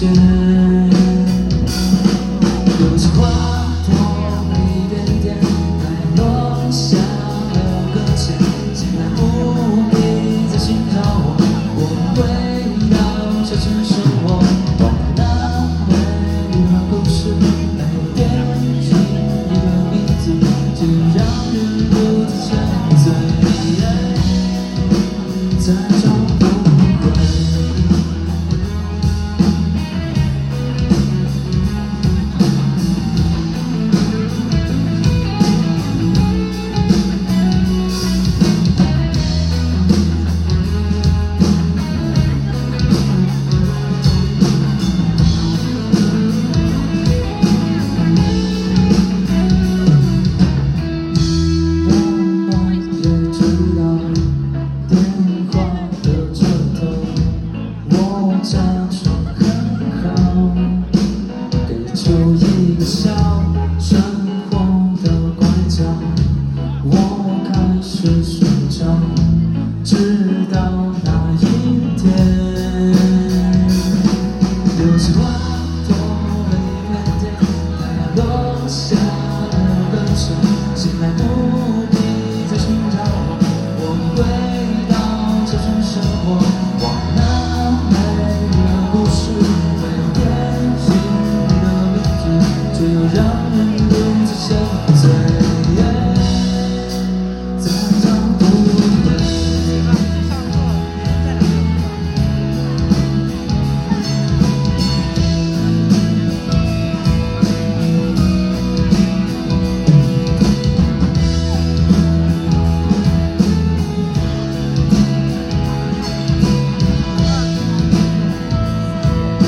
有些话划了一点点太落下会搁浅现在不必再寻找我我会倒下成圣火那回忆故事没有编你的名字只让人如此沉醉。假装很好给出一个笑生活的拐角我开始寻找直到那一天流星划过了一点点太阳落下